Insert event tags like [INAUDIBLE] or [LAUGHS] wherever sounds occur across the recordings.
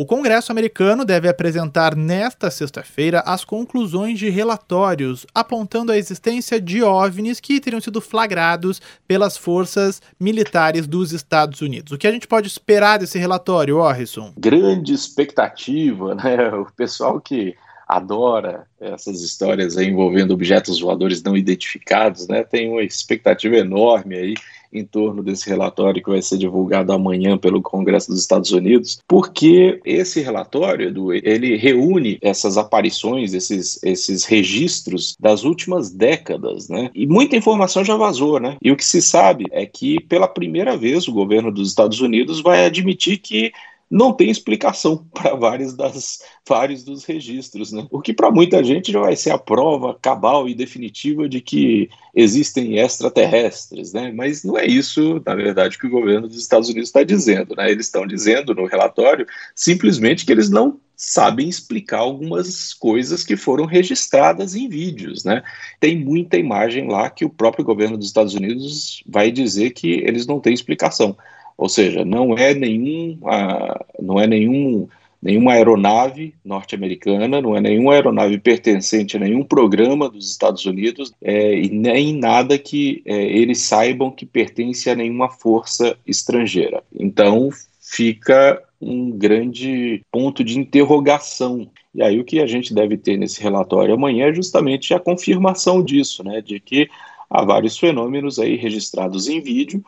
O Congresso americano deve apresentar nesta sexta-feira as conclusões de relatórios apontando a existência de OVNIs que teriam sido flagrados pelas forças militares dos Estados Unidos. O que a gente pode esperar desse relatório, Orrisson? Grande expectativa, né? O pessoal que adora essas histórias envolvendo objetos voadores não identificados, né? Tem uma expectativa enorme aí em torno desse relatório que vai ser divulgado amanhã pelo Congresso dos Estados Unidos, porque esse relatório, Edu, ele reúne essas aparições, esses, esses registros das últimas décadas, né? E muita informação já vazou, né? E o que se sabe é que pela primeira vez o governo dos Estados Unidos vai admitir que não tem explicação [LAUGHS] para vários, das, vários dos registros, né? O que para muita gente já vai ser a prova cabal e definitiva de que existem extraterrestres, né? Mas não é isso, na verdade, que o governo dos Estados Unidos está dizendo, né? Eles estão dizendo no relatório simplesmente que eles não sabem explicar algumas coisas que foram registradas em vídeos, né? Tem muita imagem lá que o próprio governo dos Estados Unidos vai dizer que eles não têm explicação. Ou seja, não é nenhum, uh, não é nenhum, nenhuma aeronave norte-americana, não é nenhuma aeronave pertencente a nenhum programa dos Estados Unidos, é, e nem nada que é, eles saibam que pertence a nenhuma força estrangeira. Então fica um grande ponto de interrogação. E aí o que a gente deve ter nesse relatório amanhã é justamente a confirmação disso, né, de que há vários fenômenos aí registrados em vídeo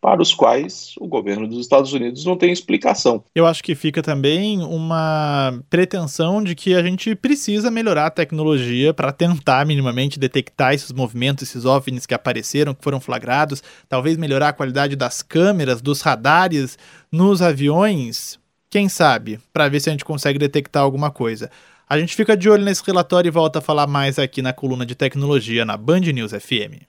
para os quais o governo dos Estados Unidos não tem explicação. Eu acho que fica também uma pretensão de que a gente precisa melhorar a tecnologia para tentar minimamente detectar esses movimentos, esses OVNIs que apareceram, que foram flagrados, talvez melhorar a qualidade das câmeras, dos radares nos aviões, quem sabe, para ver se a gente consegue detectar alguma coisa. A gente fica de olho nesse relatório e volta a falar mais aqui na coluna de tecnologia na Band News FM.